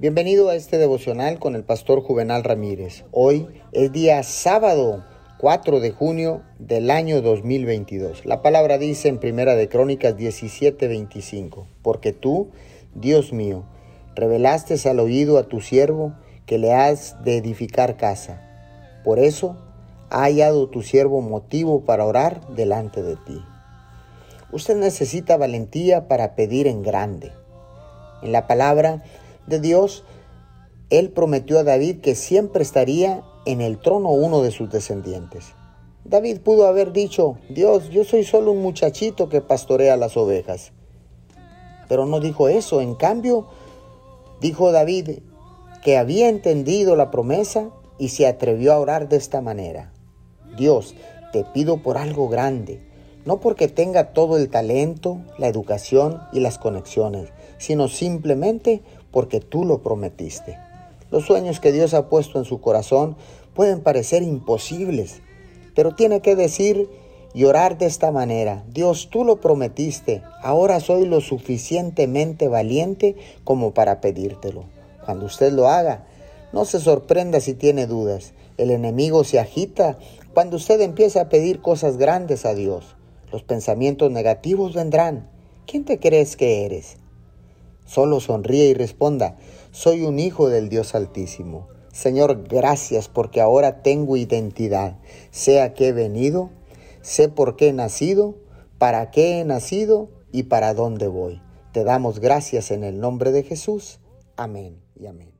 Bienvenido a este devocional con el pastor Juvenal Ramírez. Hoy es día sábado 4 de junio del año 2022. La palabra dice en Primera de Crónicas 17:25, porque tú, Dios mío, revelaste al oído a tu siervo que le has de edificar casa. Por eso ha hallado tu siervo motivo para orar delante de ti. Usted necesita valentía para pedir en grande. En la palabra de Dios, Él prometió a David que siempre estaría en el trono uno de sus descendientes. David pudo haber dicho, Dios, yo soy solo un muchachito que pastorea las ovejas. Pero no dijo eso, en cambio, dijo David que había entendido la promesa y se atrevió a orar de esta manera. Dios, te pido por algo grande, no porque tenga todo el talento, la educación y las conexiones, sino simplemente porque tú lo prometiste. Los sueños que Dios ha puesto en su corazón pueden parecer imposibles, pero tiene que decir y orar de esta manera, Dios, tú lo prometiste, ahora soy lo suficientemente valiente como para pedírtelo. Cuando usted lo haga, no se sorprenda si tiene dudas. El enemigo se agita cuando usted empieza a pedir cosas grandes a Dios. Los pensamientos negativos vendrán. ¿Quién te crees que eres? Solo sonríe y responda, soy un hijo del Dios Altísimo. Señor, gracias porque ahora tengo identidad. Sé a qué he venido, sé por qué he nacido, para qué he nacido y para dónde voy. Te damos gracias en el nombre de Jesús. Amén y amén.